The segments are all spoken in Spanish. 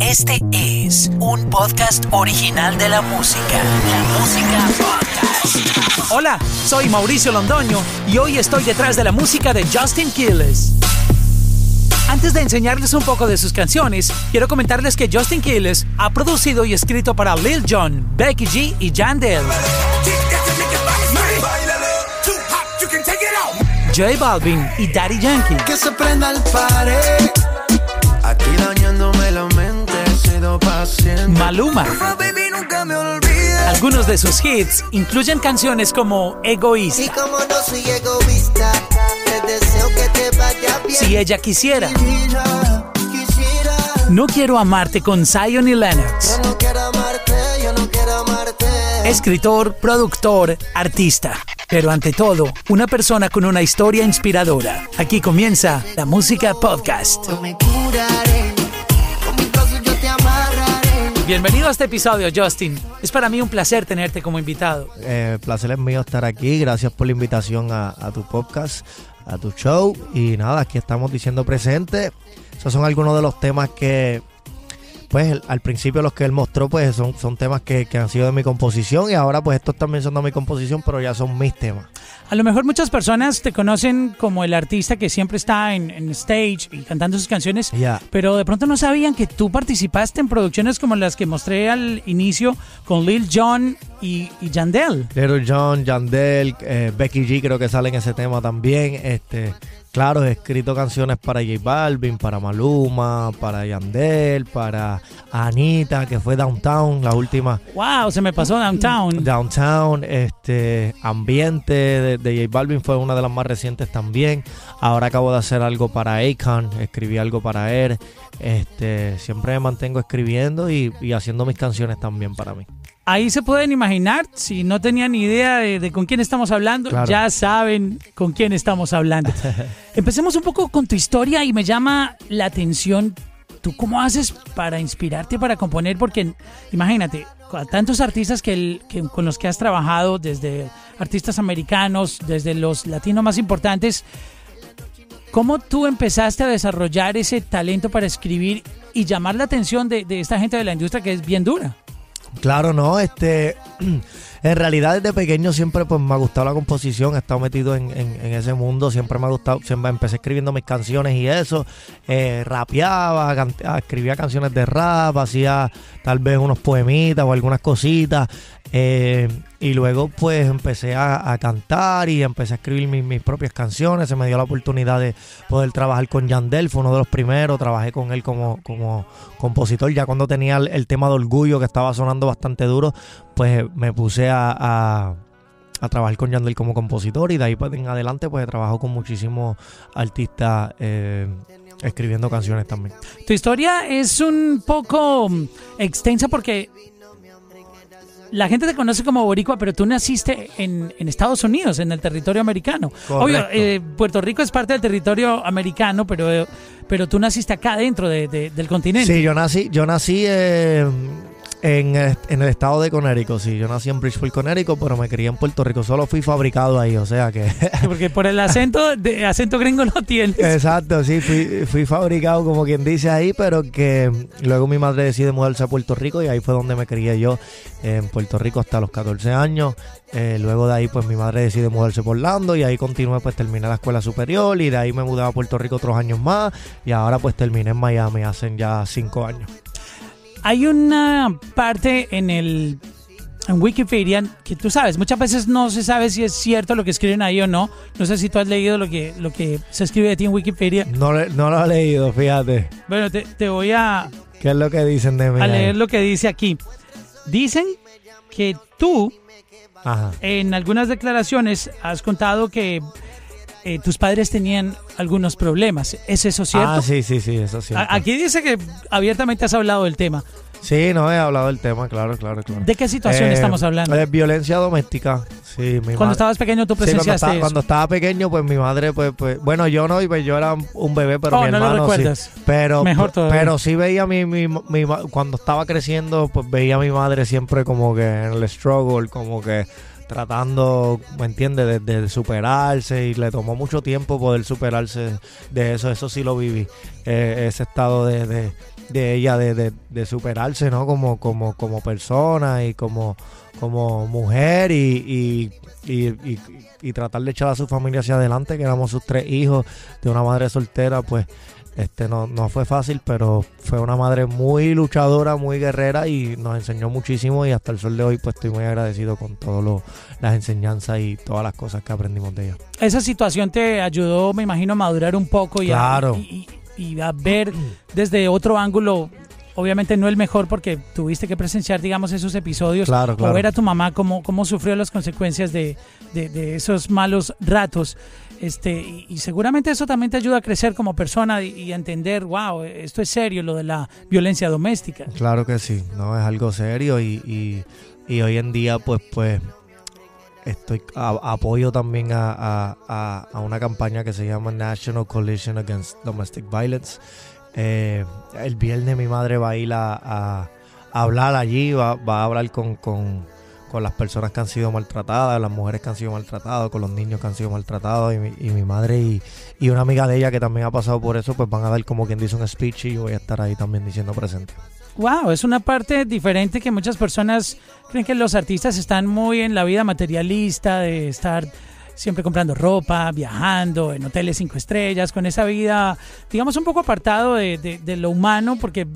Este es un podcast original de la música. La música podcast. Hola, soy Mauricio Londoño y hoy estoy detrás de la música de Justin Quiles. Antes de enseñarles un poco de sus canciones, quiero comentarles que Justin Quiles ha producido y escrito para Lil Jon, Becky G y Yandel. J Balvin y Daddy Yankee. Que se prenda el pared. Aquí dañándome la Maluma. Algunos de sus hits incluyen canciones como Y Egoísta, como no soy egoísta, te deseo que te vaya bien. Si ella quisiera, Quisiera, quisiera. No quiero amarte con Zion y Lennox. Yo no quiero amarte, yo no quiero amarte. Escritor, productor, artista. Pero ante todo, una persona con una historia inspiradora. Aquí comienza la música podcast. Yo me curaré, Bienvenido a este episodio, Justin. Es para mí un placer tenerte como invitado. Eh, placer es mío estar aquí. Gracias por la invitación a, a tu podcast, a tu show. Y nada, aquí estamos diciendo presente. Esos son algunos de los temas que, pues al principio los que él mostró, pues son, son temas que, que han sido de mi composición. Y ahora pues estos también son de mi composición, pero ya son mis temas. A lo mejor muchas personas te conocen como el artista que siempre está en, en stage y cantando sus canciones, Ya. pero de pronto no sabían que tú participaste en producciones como las que mostré al inicio con Lil Jon y, y Yandel. Little John, Yandel, eh, Becky G creo que sale en ese tema también. Este, claro, he escrito canciones para J Balvin, para Maluma, para Yandel, para Anita, que fue Downtown, la última. Wow, se me pasó Downtown. Downtown, este, Ambiente de, de J Balvin fue una de las más recientes también. Ahora acabo de hacer algo para Akon, escribí algo para él. Este, siempre me mantengo escribiendo y, y haciendo mis canciones también para mí. Ahí se pueden imaginar, si no tenían idea de, de con quién estamos hablando, Claro. ya saben con quién estamos hablando. Empecemos un poco con tu historia y me llama la atención. ¿Tú cómo haces para inspirarte, para componer? Porque imagínate, a tantos artistas que, el- que- con los que has trabajado, desde artistas americanos, desde los latinos más importantes, ¿cómo tú empezaste a desarrollar ese talento para escribir y llamar la atención de, de esta gente de la industria que es bien dura? Claro, no, este, en realidad desde pequeño siempre pues me ha gustado la composición, he estado metido en, en- en ese mundo, siempre me ha gustado, siempre empecé escribiendo mis canciones y eso, eh, rapeaba, escribía canciones de rap, hacía tal vez unos poemitas o algunas cositas, eh, y luego pues empecé a, cantar y empecé a escribir mis, mis propias canciones, se me dio la oportunidad de poder trabajar con Yandel, fue uno de los primeros, trabajé con él como, como compositor, ya cuando tenía el, tema de orgullo que estaba sonando bastante duro, pues me puse a, a- trabajar con Yandel como compositor. Y de ahí pues, en adelante pues he trabajado con muchísimos artistas eh, escribiendo canciones también. Tu historia es un poco extensa porque la gente te conoce como boricua, pero tú naciste en, en Estados Unidos, en el territorio americano. Obvio, eh, Puerto Rico es parte del territorio americano, pero, eh, pero tú naciste acá dentro de- de- del continente. Sí, yo nací, yo nací eh, en, el, en el estado de Connecticut, sí, yo nací en Bridgeport, Connecticut, pero me crié en Puerto Rico, solo fui fabricado ahí, o sea que... Porque por el acento, de, acento gringo no tienes. Exacto, sí, fui, fui fabricado como quien dice ahí, pero que luego mi madre decide mudarse a Puerto Rico y ahí fue donde me crié yo en Puerto Rico hasta los 14 años. Eh, luego de ahí pues mi madre decide mudarse por Orlando y ahí continué pues terminé la escuela superior y de ahí me mudé a Puerto Rico otros años más y ahora pues terminé en Miami hace ya cinco años. Hay una parte en el en Wikipedia que tú sabes, muchas veces no se sabe si es cierto lo que escriben ahí o no. No sé si tú has leído lo que, lo que se escribe de ti en Wikipedia. No, no lo he leído, fíjate. Bueno, te, te voy a, ¿Qué es lo que dicen de mí? a ahí? leer lo que dice aquí. Dicen que tú Ajá. en algunas declaraciones has contado que eh, tus padres tenían algunos problemas. ¿Es eso cierto? Ah, sí, sí, sí, eso sí. A- Aquí dice que abiertamente has hablado del tema. Sí, no he hablado del tema, claro, claro, claro. ¿De qué situación Eh, estamos hablando? De violencia doméstica. Sí, mi Cuando madre- estabas pequeño tú Sí, cuando presenciaste estaba, eso. cuando estaba pequeño, pues mi madre, pues, pues, bueno, yo no, y pues yo era un bebé, pero Oh, mi no lo hermano recuerdas. sí. Pero, Mejor todavía. pero sí veía mi, mi, mi ma- cuando estaba creciendo, pues veía a mi madre siempre como que en el struggle, como que tratando, ¿me entiendes?, de, de superarse y le tomó mucho tiempo poder superarse de eso, eso sí lo viví, eh, ese estado de, de, de ella de, de- superarse, ¿no? Como, como, como persona y como, como mujer y, y- y- y tratar de echar a su familia hacia adelante, que éramos sus tres hijos de una madre soltera, pues este no, no fue fácil, pero fue una madre muy luchadora, muy guerrera y nos enseñó muchísimo y hasta el sol de hoy pues estoy muy agradecido con todas las enseñanzas y todas las cosas que aprendimos de ella. Esa situación te ayudó, me imagino, a madurar un poco y, Claro. a, y, y- y a ver desde otro ángulo. Obviamente no el mejor porque tuviste que presenciar, digamos, esos episodios Claro, o claro. ver a tu mamá cómo, cómo sufrió las consecuencias de, de- de esos malos ratos. Este, y, y seguramente eso también te ayuda a crecer como persona y, a entender, wow, esto es serio, lo de la violencia doméstica. Claro que sí, no es algo serio y, y, y hoy en día pues pues estoy a- apoyo también a- a- a una campaña que se llama National Coalition Against Domestic Violence. Eh, el viernes mi madre va a ir a, hablar allí, va, va a hablar con, con- con las personas que han sido maltratadas, las mujeres que han sido maltratadas, con los niños que han sido maltratados y mi, y mi madre y, y una amiga de ella que también ha pasado por eso, pues van a dar como quien dice un speech y yo voy a estar ahí también diciendo presente. Wow, es una parte diferente que muchas personas creen que los artistas están muy en la vida materialista, de estar siempre comprando ropa, viajando en hoteles cinco estrellas, con esa vida, digamos, un poco apartado de, de- de lo humano, porque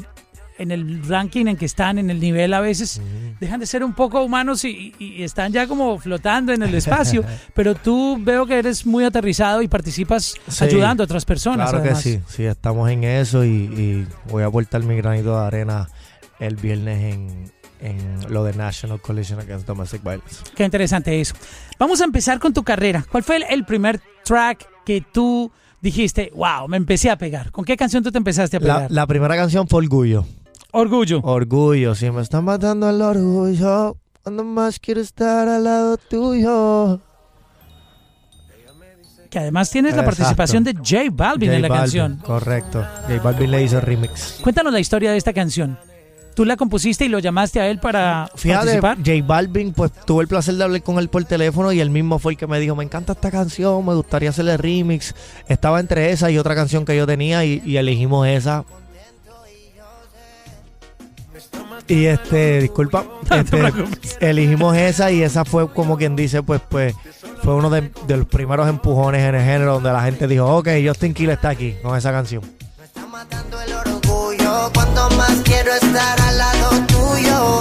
en el ranking en que están, en el nivel a veces, dejan de ser un poco humanos y, están ya como flotando en el espacio, pero tú veo que eres muy aterrizado y participas Sí, ayudando a otras personas. Claro que sí, sí, estamos en eso y, y voy a aportar mi granito de arena el viernes en, en lo de National Coalition Against Domestic Violence. Qué interesante eso. Vamos a empezar con tu carrera. ¿Cuál fue el, el primer track que tú dijiste, wow, me empecé a pegar? ¿Con qué canción tú te empezaste a pegar? la primera canción fue Orgullo. Orgullo. Orgullo, si me está matando el orgullo, cuando más quiero estar al lado tuyo. Que además tienes la participación de J Balvin J en la Balvin, canción. Correcto. J Balvin le hizo remix. Cuéntanos la historia de esta canción. ¿Tú la compusiste y lo llamaste a él para Fíjate, participar? J Balvin, pues tuve el placer de hablar con él por teléfono y él mismo fue el que me dijo, me encanta esta canción, me gustaría hacerle remix. Estaba entre esa y otra canción que yo tenía y, y elegimos esa. Y este, disculpa, este, elegimos esa y esa fue como quien dice, pues, pues, fue uno de, de los primeros empujones en el género donde la gente dijo, ok, Justin Kill está aquí con esa canción. Me está matando el orgullo. Cuanto más quiero estar al lado tuyo.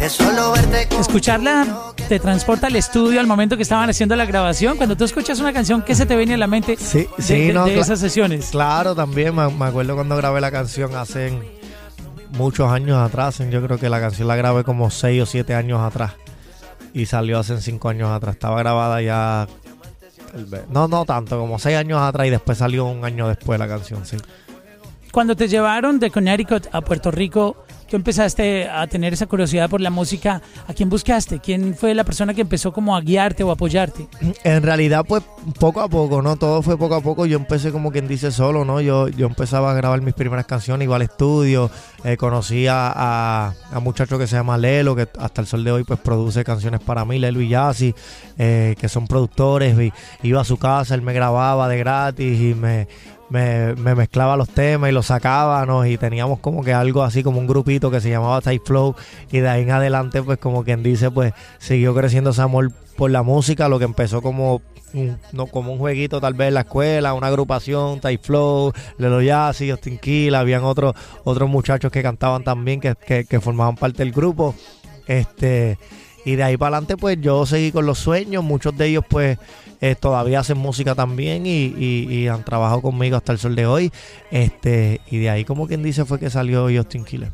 Es solo verte con- Escucharla te transporta al estudio al momento que estaban haciendo la grabación. Cuando tú escuchas una canción, ¿qué se te viene a la mente Sí, de, sí, de- no, de esas sesiones? Claro, también me, me acuerdo cuando grabé la canción hace muchos años atrás. Yo creo que la canción la grabé como 6 o 7 años atrás. Y salió hace 5 años atrás. Estaba grabada ya. tal vez- No, no tanto, como 6 años atrás y después salió un año después la canción, sí. Cuando te llevaron de Connecticut a Puerto Rico, tú empezaste a tener esa curiosidad por la música. ¿A quién buscaste? ¿Quién fue la persona que empezó como a guiarte o apoyarte? En realidad, pues poco a poco, ¿no? Todo fue poco a poco. Yo empecé como quien dice solo, ¿no? Yo, yo empezaba a grabar mis primeras canciones, iba al estudio, eh, conocí a, a, un muchacho que se llama Lelo, que hasta el sol de hoy pues produce canciones para mí, Lelo y Yassi, eh, que son productores. Iba a su casa, él me grababa de gratis y me, me, me mezclaba los temas y los sacábamos y teníamos como que algo así como un grupito que se llamaba Type Flow y de ahí en adelante pues como quien dice pues siguió creciendo ese amor por la música, lo que empezó como un, no, como un jueguito tal vez en la escuela, una agrupación, Type Flow, Lelo Yassi, Justin Kill, habían otros otros muchachos que cantaban también que, que, que formaban parte del grupo. Este y de ahí para adelante pues yo seguí con los sueños, muchos de ellos pues eh, todavía hacen música también y, y- y han trabajado conmigo hasta el sol de hoy. Este, y de ahí como quien dice fue que salió Justin Killer.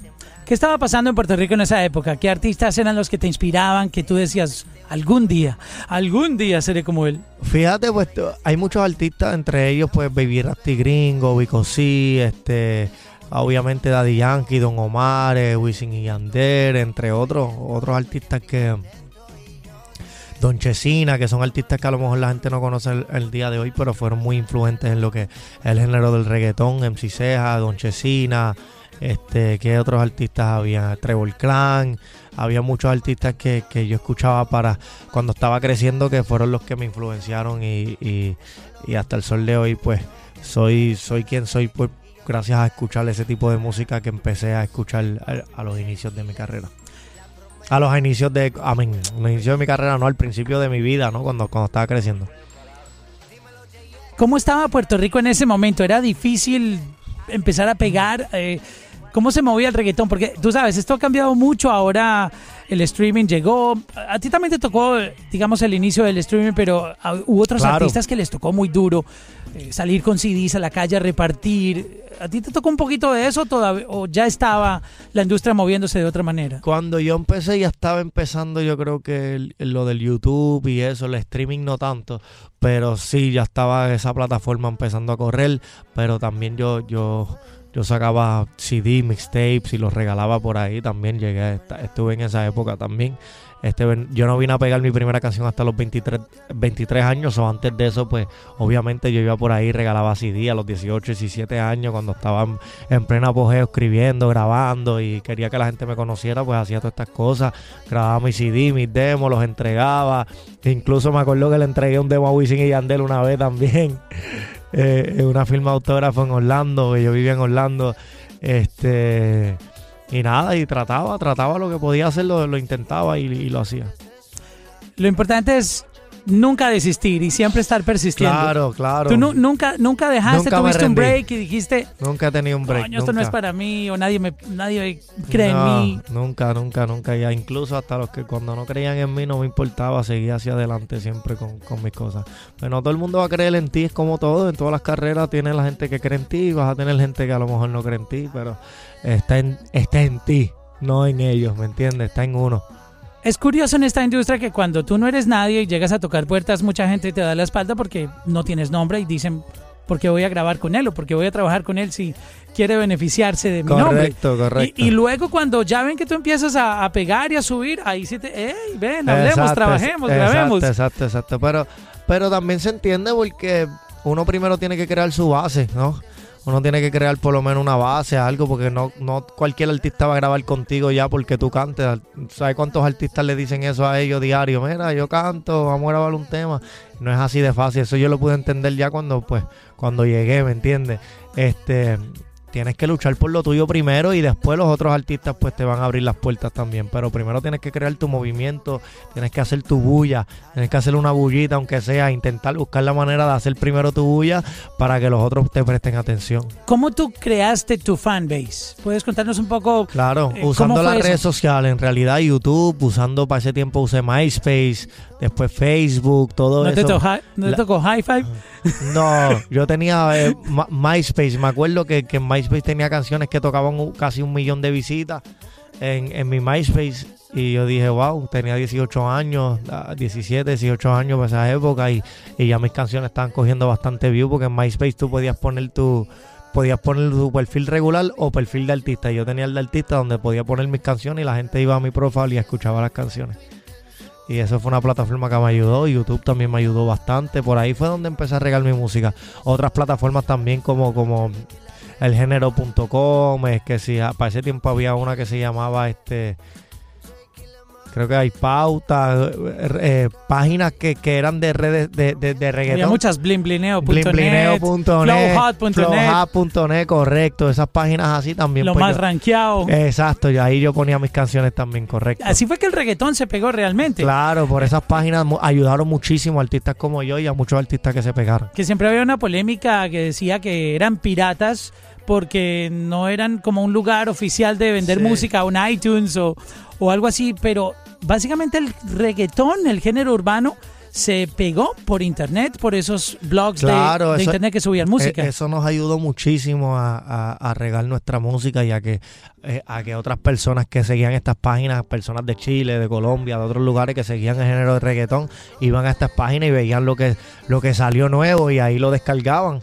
¿Qué estaba pasando en Puerto Rico en esa época? ¿Qué artistas eran los que te inspiraban? Que tú decías, algún día, algún día seré como él. Fíjate, pues hay muchos artistas, entre ellos pues Baby Rasty Gringo, Vico C, este, obviamente Daddy Yankee, Don Omar, eh, Wisin y Yandel, entre otros, otros artistas que Don Chesina, que son artistas que a lo mejor la gente no conoce el, día de hoy, pero fueron muy influentes en lo que el género del reggaetón, MC Ceja, Don Chesina, este, ¿qué otros artistas había? Trevor Clan, había muchos artistas que, que yo escuchaba para cuando estaba creciendo que fueron los que me influenciaron y, y- y hasta el sol de hoy pues soy soy quien soy por- gracias a escuchar ese tipo de música que empecé a escuchar a, los inicios de mi carrera. A los inicios de, a inicios de mi carrera, no, al principio de mi vida, ¿no? Cuando, cuando estaba creciendo. ¿Cómo estaba Puerto Rico en ese momento? ¿Era difícil empezar a pegar? Eh, ¿Cómo se movía el reggaetón? Porque tú sabes, esto ha cambiado mucho. Ahora el streaming llegó. A ti también te tocó, digamos, el inicio del streaming, pero ah, hubo otros Claro. artistas que les tocó muy duro eh, salir con CDs a la calle a repartir. ¿A ti te tocó un poquito de eso todavía? ¿O ya estaba la industria moviéndose de otra manera? Cuando yo empecé ya estaba empezando yo creo que el- lo del YouTube y eso, el streaming no tanto, pero sí ya estaba esa plataforma empezando a correr, pero también yo yo yo sacaba CD, mixtapes y los regalaba por ahí, también llegué, estuve en esa época también. Este, yo no vine a pegar mi primera canción hasta los 23, 23 años, o antes de eso, pues obviamente yo iba por ahí, regalaba CD a los 18, 17 años, cuando estaba en- en pleno apogeo escribiendo, grabando y quería que la gente me conociera, pues hacía todas estas cosas. Grababa mis CD, mis demos, los entregaba. Incluso me acuerdo que le entregué un demo a Wisin y Yandel una vez también. eh, una firma autógrafo en Orlando, que yo vivía en Orlando. Este. Y nada, y trataba, trataba lo que podía hacer, lo, lo intentaba y lo hacía. Lo importante es nunca desistir y siempre estar persistiendo. Claro, claro. Tú nu- nunca, nunca dejaste, Nunca tuviste un break y dijiste, Nunca he tenido un break. coño, esto no es para mí, o nadie me, nadie cree No, en mí. Nunca, nunca, nunca. Ya incluso hasta los que cuando no creían en mí no me importaba, seguía hacia adelante siempre con, con mis cosas. Pero no todo el mundo va a creer en ti, es como todo. En todas las carreras tienes la gente que cree en ti, vas a tener gente que a lo mejor no cree en ti, pero está en, está en ti, no en ellos, ¿me entiendes? Está en uno. Es curioso en esta industria que cuando tú no eres nadie y llegas a tocar puertas, mucha gente te da la espalda porque no tienes nombre y dicen, ¿por qué voy a grabar con él o por qué voy a trabajar con él si quiere beneficiarse de mi nombre? Correcto, correcto. Y, y luego cuando ya ven que tú empiezas a, a pegar y a subir, ahí sí te, hey, ven, hablemos, Exacto, trabajemos, exacto, grabemos. Exacto, exacto. Pero, pero también se entiende porque uno primero tiene que crear su base, ¿no? Uno tiene que crear por lo menos una base, algo, porque no, no cualquier artista va a grabar contigo ya porque tú cantes. ¿Sabes cuántos artistas le dicen eso a ellos diario? Mira, yo canto, vamos a grabar un tema. No es así de fácil. Eso yo lo pude entender ya cuando, pues, cuando llegué, ¿me entiendes? Este, tienes que luchar por lo tuyo primero y después los otros artistas pues te van a abrir las puertas también. Pero primero tienes que crear tu movimiento, tienes que hacer tu bulla, tienes que hacer una bullita aunque sea, intentar buscar la manera de hacer primero tu bulla para que los otros te presten atención. ¿Cómo tú creaste tu fanbase? ¿Puedes contarnos un poco? Claro, Eh, ¿cómo usando las eso? redes sociales, en realidad YouTube, usando para ese tiempo usé MySpace, después Facebook, todo ¿No te, eso. ¿no te tocó High Five? No, yo tenía eh, MySpace. Me acuerdo que, que en MySpace tenía canciones que tocaban casi un millón de visitas en, en mi MySpace. Y yo dije, wow, tenía 18 años, ah, 17, 18 años para esa época. Y, y ya mis canciones estaban cogiendo bastante view porque en MySpace tú podías poner tu. Podías poner tu perfil regular o perfil de artista. Yo tenía el de artista donde podía poner mis canciones y la gente iba a mi profile y escuchaba las canciones. Y eso fue una plataforma que me ayudó. YouTube también me ayudó bastante. Por ahí fue donde empecé a regar mi música. Otras plataformas también como, como elgénero.com. Es que si para ese tiempo había una que se llamaba este. Creo que hay pautas, eh, eh, páginas que, que eran de redes de, de, de reggaetón. Había muchas blimblineo.net, flowhot.net, flowhot.net, correcto. Esas páginas así también. lo pues, más yo- rankeado. Exacto, y ahí yo ponía mis canciones también, correcto. Así fue que el reggaetón se pegó realmente. Claro, por esas páginas ayudaron muchísimo a artistas como yo y a muchos artistas que se pegaron. Que siempre había una polémica que decía que eran piratas porque no eran como un lugar oficial de vender Sí. música, un iTunes o, o algo así, pero básicamente el reggaetón, el género urbano, se pegó por internet, por esos blogs de- Claro, de, eso- internet que subían música. Eh, eso nos ayudó muchísimo a, a- a regar nuestra música y a que, eh, a que otras personas que seguían estas páginas, personas de Chile, de Colombia, de otros lugares que seguían el género de reggaetón, iban a estas páginas y veían lo que, lo que salió nuevo y ahí lo descargaban.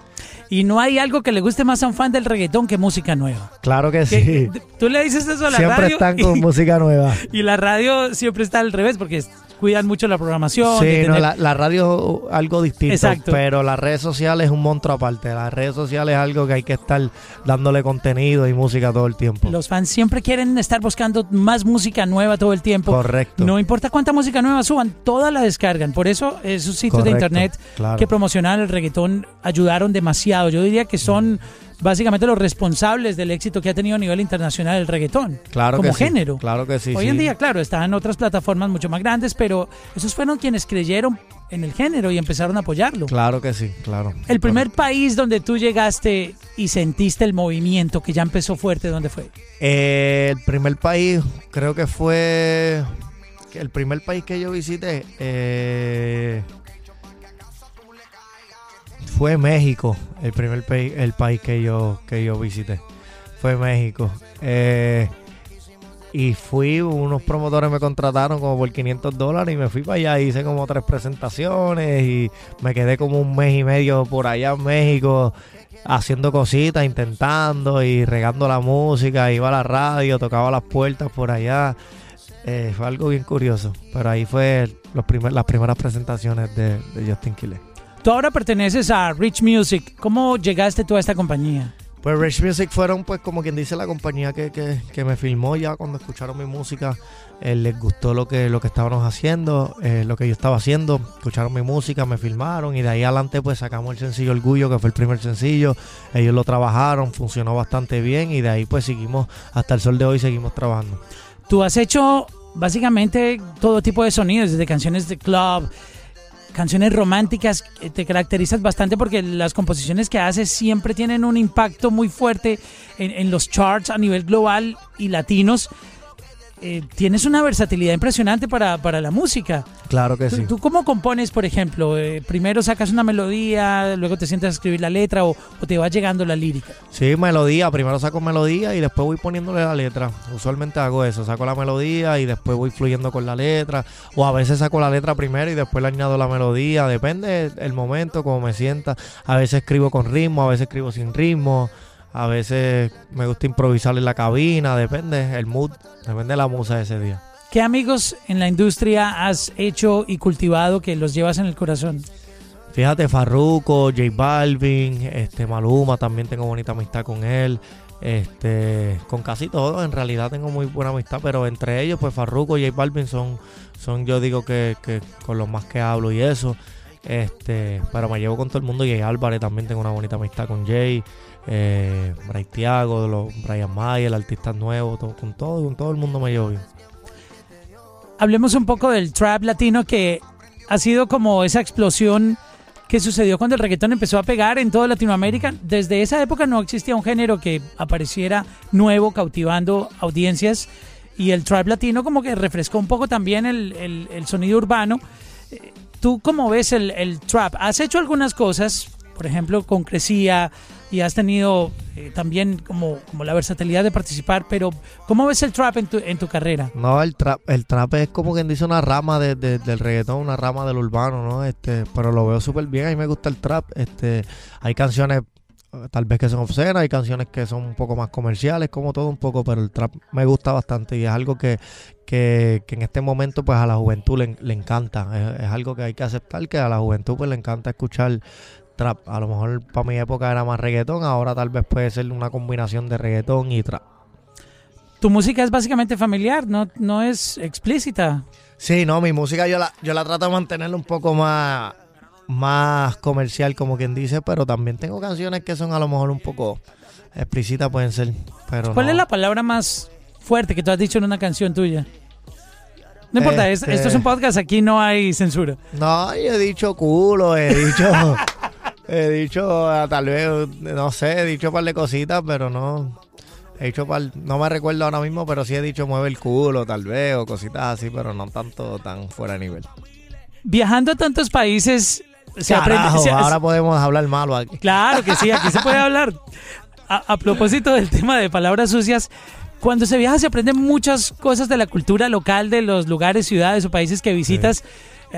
Y no hay algo que le guste más a un fan del reggaetón que música nueva. Claro que Que- sí. Tú le dices eso a la Siempre radio están con y, música nueva. y la radio siempre está al revés porque cuidan mucho la programación. Sí, de no, tener- la, la radio es algo distinto, Exacto. pero las redes sociales es un monstruo aparte. Las redes sociales es algo que hay que estar dándole contenido y música todo el tiempo. Los fans siempre quieren estar buscando más música nueva todo el tiempo. Correcto. No importa cuánta música nueva suban, toda la descargan. Por eso esos sitios de Correcto, internet claro. que promocionan el reggaetón ayudaron demasiado. Yo diría que son básicamente los responsables del éxito que ha tenido a nivel internacional el reggaetón. Claro como que sí, género. Claro que sí. Hoy sí. en día, claro, está en otras plataformas mucho más grandes, pero esos fueron quienes creyeron en el género y empezaron a apoyarlo. Claro que sí, claro. El primer país donde tú llegaste y sentiste el movimiento que ya empezó fuerte, ¿dónde fue? Eh, el primer país, creo que fue. El primer país que yo visité eh, fue México. El primer país, que yo, que yo visité fue México. Eh, y fui, unos promotores me contrataron como por 500 dólares y me fui para allá. Hice como tres presentaciones y me quedé como un mes y medio por allá en México haciendo cositas, intentando y regando la música. Iba a la radio, tocaba las puertas por allá. Eh, fue algo bien curioso. Pero ahí fue las primeras presentaciones de, de Justin Quiles. Tú ahora perteneces a Rich Music. ¿Cómo llegaste tú a esta compañía? Pues Rich Music fueron, pues, como quien dice, la compañía que, que, que me filmó ya cuando escucharon mi música. eh, les gustó lo que, lo que estábamos haciendo, eh, lo que yo estaba haciendo. Escucharon mi música, me filmaron y de ahí adelante, pues, sacamos el sencillo Orgullo, que fue el primer sencillo. Ellos lo trabajaron, funcionó bastante bien y de ahí, pues, seguimos, hasta el sol de hoy, seguimos trabajando. Tú has hecho básicamente todo tipo de sonidos, desde canciones de club, canciones románticas. eh, Te caracterizas bastante porque las composiciones que haces siempre tienen un impacto muy fuerte en, en los charts a nivel global y latinos. Eh, tienes una versatilidad impresionante para, para la música. Claro que ¿Tú, sí. tú cómo compones, por ejemplo? Eh, primero sacas una melodía, luego te sientas a escribir la letra o, o te va llegando la lírica. Sí, melodía. Primero saco melodía y después voy poniéndole la letra. Usualmente hago eso. Saco la melodía y después voy fluyendo con la letra. O a veces saco la letra primero y después le añado la melodía. Depende el momento, como me sienta. A veces escribo con ritmo, a veces escribo sin ritmo. A veces me gusta improvisar en la cabina. Depende el mood. Depende de la musa de ese día. ¿Qué amigos en la industria has hecho y cultivado que los llevas en el corazón? Fíjate, Farruko, J Balvin, este Maluma, también tengo bonita amistad con él. Este, con casi todos, en realidad tengo muy buena amistad, pero entre ellos, pues Farruko y J Balvin son, son yo digo que, que con los más que hablo y eso. Este, pero me llevo con todo el mundo. Jay Álvarez también tengo una bonita amistad con Jay. Eh, Bray Thiago, los Brian Mayer, el artista nuevo, todo- con todo, con todo el mundo me llevo bien. Hablemos un poco del trap latino que ha sido como esa explosión que sucedió cuando el reggaetón empezó a pegar en toda Latinoamérica. Desde esa época no existía un género que apareciera nuevo, cautivando audiencias. Y el trap latino como que refrescó un poco también el, el- el sonido urbano. ¿Tú cómo ves el, el trap? ¿Has hecho algunas cosas, por ejemplo, con Crecía y has tenido eh, también como, como la versatilidad de participar, pero ¿cómo ves el trap en tu, en tu carrera? No, el trap, el trap es como quien dice una rama de- de- del reggaetón, una rama del urbano, ¿no? Este, pero lo veo súper bien, a mí me gusta el trap. Este, hay canciones tal vez que son obscenas, hay canciones que son un poco más comerciales, como todo un poco, pero el trap me gusta bastante y es algo que, que, que en este momento pues a la juventud le, le encanta. Es, es algo que hay que aceptar, que a la juventud pues le encanta escuchar trap. A lo mejor para mi época era más reggaetón, ahora tal vez puede ser una combinación de reggaetón y trap. Tu música es básicamente familiar, no, no es explícita. Sí, no, mi música yo la, yo la trato de mantenerla un poco más, más comercial, como quien dice, pero también tengo canciones que son a lo mejor un poco explícitas, pueden ser. Pero ¿Cuál no. es la palabra más fuerte que tú has dicho en una canción tuya? No importa, es- Este- esto es un podcast, aquí no hay censura. No, yo he dicho culo, he dicho, he dicho ah, tal vez, no sé, he dicho un par de cositas, pero no. He dicho par, no me recuerdo ahora mismo, pero sí he dicho mueve el culo, tal vez, o cositas así, pero no tanto tan fuera de nivel. Viajando a tantos países, se aprende. Carajo, se- ahora podemos hablar malo aquí. Claro que sí, aquí se puede hablar. A, a propósito del tema de palabras sucias, cuando se viaja se aprenden muchas cosas de la cultura local, de los lugares, ciudades o países que visitas.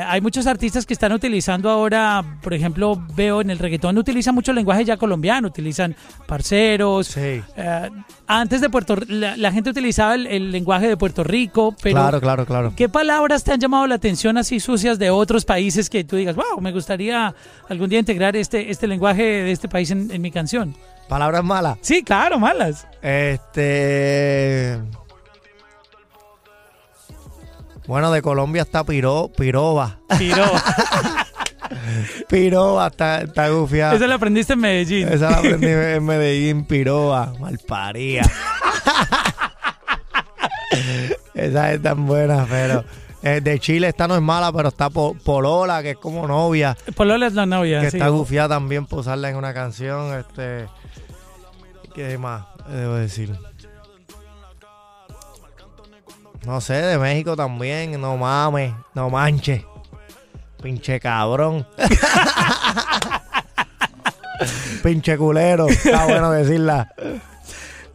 Hay muchos artistas que están utilizando ahora, por ejemplo, veo en el reggaetón, utilizan mucho lenguaje ya colombiano, utilizan parceros. Sí. Eh, antes de Puerto la, la gente utilizaba el, el lenguaje de Puerto Rico, pero claro, claro, claro. ¿Qué palabras te han llamado la atención así sucias de otros países que tú digas, wow, me gustaría algún día integrar este, este lenguaje de este país en, en mi canción? Palabras malas. Sí, claro, malas. Este. Bueno, de Colombia está Piro, Piroba. Piro. Piroa está, está gufiada. Esa la aprendiste en Medellín. Esa la aprendí en Medellín, Piroa, malparía. Esa es tan buena, pero eh, de Chile esta no es mala, pero está Po- Polola, que es como novia, Polola es la novia. que sí. está gufiada también por usarla en una canción. Este, ¿Qué más debo decir? No sé, de México también, no mames, no manches. Pinche cabrón. Pinche culero. Está bueno decirla.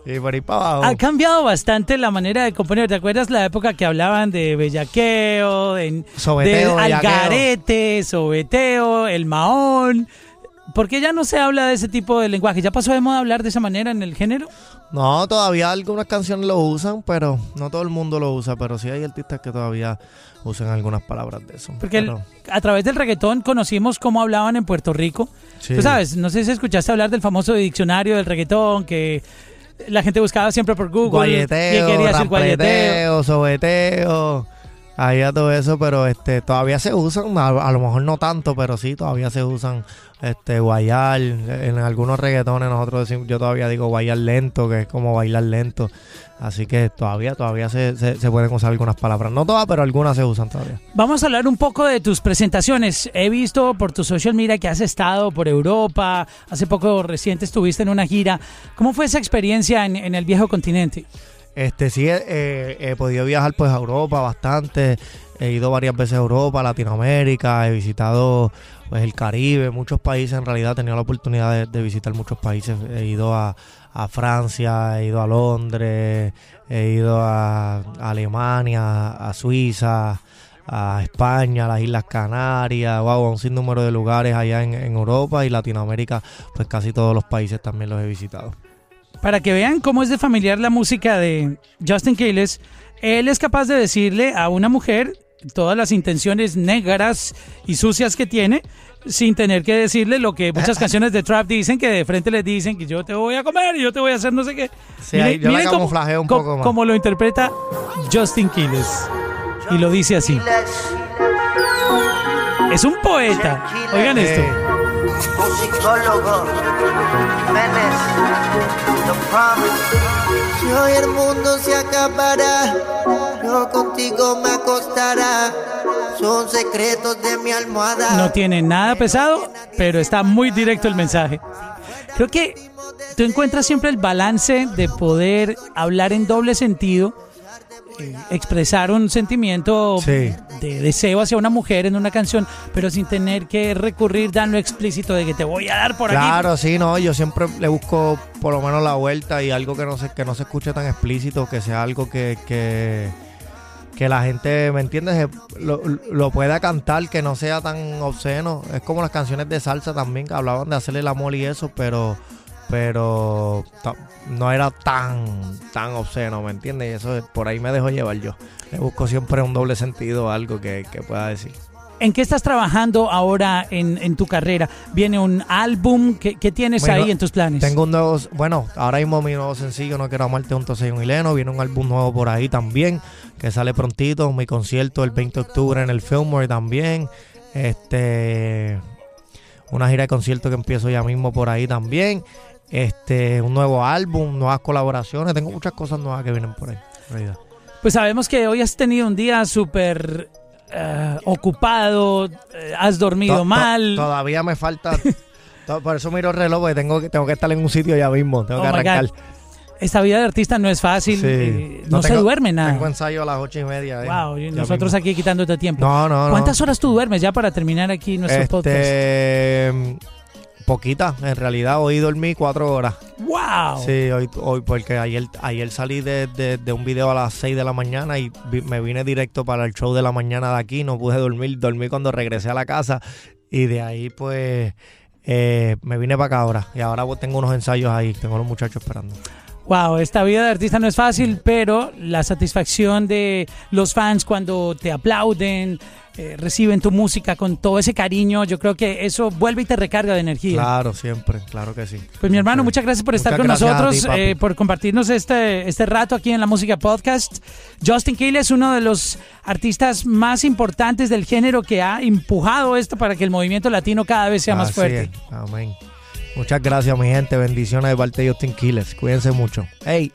Y por ahí para abajo. Ha cambiado bastante la manera de componer. ¿Te acuerdas la época que hablaban de bellaqueo, de, Sobeteo, de algarete, sobeteo, el mahón? ¿Por qué ya no se habla de ese tipo de lenguaje? ¿Ya pasó de moda hablar de esa manera en el género? No, todavía algunas canciones lo usan, pero no todo el mundo lo usa. Pero sí hay artistas que todavía usan algunas palabras de eso. Porque el- a través del reggaetón conocimos cómo hablaban en Puerto Rico. sí. Tú sabes, no sé si escuchaste hablar del famoso diccionario del reggaetón que la gente buscaba siempre por Google. Guayeteo, ¿Qué quería decir guayeteo? sobeteo, había todo eso, pero este todavía se usan, a, lo mejor no tanto, pero sí, todavía se usan este guayar, en algunos reggaetones nosotros decimos, yo todavía digo guayar lento, que es como bailar lento, así que todavía, todavía se, se, pueden usar algunas palabras, no todas, pero algunas se usan todavía. Vamos a hablar un poco de tus presentaciones. He visto por tu social media que has estado por Europa. Hace poco reciente estuviste en una gira. ¿Cómo fue esa experiencia en, en el viejo continente? Este sí he, eh, he podido viajar pues a Europa bastante, he ido varias veces a Europa, Latinoamérica, he visitado pues el Caribe, muchos países. En realidad he tenido la oportunidad de, visitar muchos países, he ido a, Francia, he ido a Londres, he ido a, Alemania, a Suiza, a España, a las Islas Canarias, wow, a un sinnúmero de lugares allá en Europa y Latinoamérica, pues casi todos los países también los he visitado. Para que vean cómo es de familiar la música de Justin Quiles, él es capaz de decirle a una mujer todas las intenciones negras y sucias que tiene sin tener que decirle lo que muchas canciones de trap dicen, que de frente les dicen que yo te voy a comer y yo te voy a hacer no sé qué. Sí, ahí yo la cómo- camuflajeo un co- poco más. Como lo interpreta Justin Quiles. Y lo dice así. Es un poeta. Oigan esto. Musicólogo, Jiménez, The Promise. Si hoy el mundo se acabará, yo contigo me acostará. Son secretos de mi almohada. No tiene nada pesado, pero está muy directo el mensaje. Creo que tú encuentras siempre el balance de poder hablar en doble sentido, eh, expresar un sentimiento Sí. de deseo hacia una mujer en una canción, pero sin tener que recurrir tan lo explícito de que te voy a dar por aquí. Claro, sí, no, yo siempre le busco por lo menos la vuelta y algo que no se, que no se escuche tan explícito, que sea algo que, que, que la gente, ¿me entiendes? Se- Lo, lo pueda cantar, que no sea tan obsceno. Es como las canciones de salsa también, que hablaban de hacerle el amor y eso, pero pero no era tan tan obsceno, ¿me entiendes? Y eso por ahí me dejo llevar yo. Le busco siempre un doble sentido, algo que, que pueda decir. ¿En qué estás trabajando ahora en, en tu carrera? ¿Viene un álbum? ¿Qué, qué tienes Bueno, ahí en tus planes? Tengo un nuevo, bueno, ahora mismo mi nuevo sencillo, No Quiero Amarte junto a Zion y Leno, viene un álbum nuevo por ahí también, que sale prontito, mi concierto el 20 de octubre en el Fillmore también, este, una gira de concierto que empiezo ya mismo por ahí también, este, un nuevo álbum, nuevas colaboraciones, tengo muchas cosas nuevas que vienen por ahí, en. Pues sabemos que hoy has tenido un día súper eh, ocupado, eh, has dormido To- to- mal. todavía me falta, to- por eso miro el reloj, porque tengo que, tengo que estar en un sitio ya mismo, tengo Oh que arrancar. Esta vida de artista no es fácil, Sí. eh, no, se tengo- duerme nada. Tengo ensayo a las ocho y media. Wow, nosotros mismo. aquí quitándote tiempo. No, no, no. ¿Cuántas horas tú duermes ya para terminar aquí nuestro podcast? Poquita, en realidad hoy dormí cuatro horas. ¡Wow! Sí, hoy, hoy porque ayer, ayer salí de, de- de un video a las 6 de la mañana y vi- me vine directo para el show de la mañana de aquí, no pude dormir, dormí cuando regresé a la casa y de ahí pues eh, me vine para acá ahora y ahora pues, tengo unos ensayos ahí, tengo a los muchachos esperando. Wow, esta vida de artista no es fácil, pero la satisfacción de los fans cuando te aplauden, eh, reciben tu música con todo ese cariño, yo creo que eso vuelve y te recarga de energía. Claro, siempre, claro que sí. Pues mi hermano, muchas gracias por estar Muchas con nosotros, ti, eh, por compartirnos este, este rato aquí en la Música Podcast. Justin Quiles es uno de los artistas más importantes del género que ha empujado esto para que el movimiento latino cada vez sea más fuerte. es. Amén. Muchas gracias, mi gente. Bendiciones de parte de Justin Quiles. Cuídense mucho. Hey.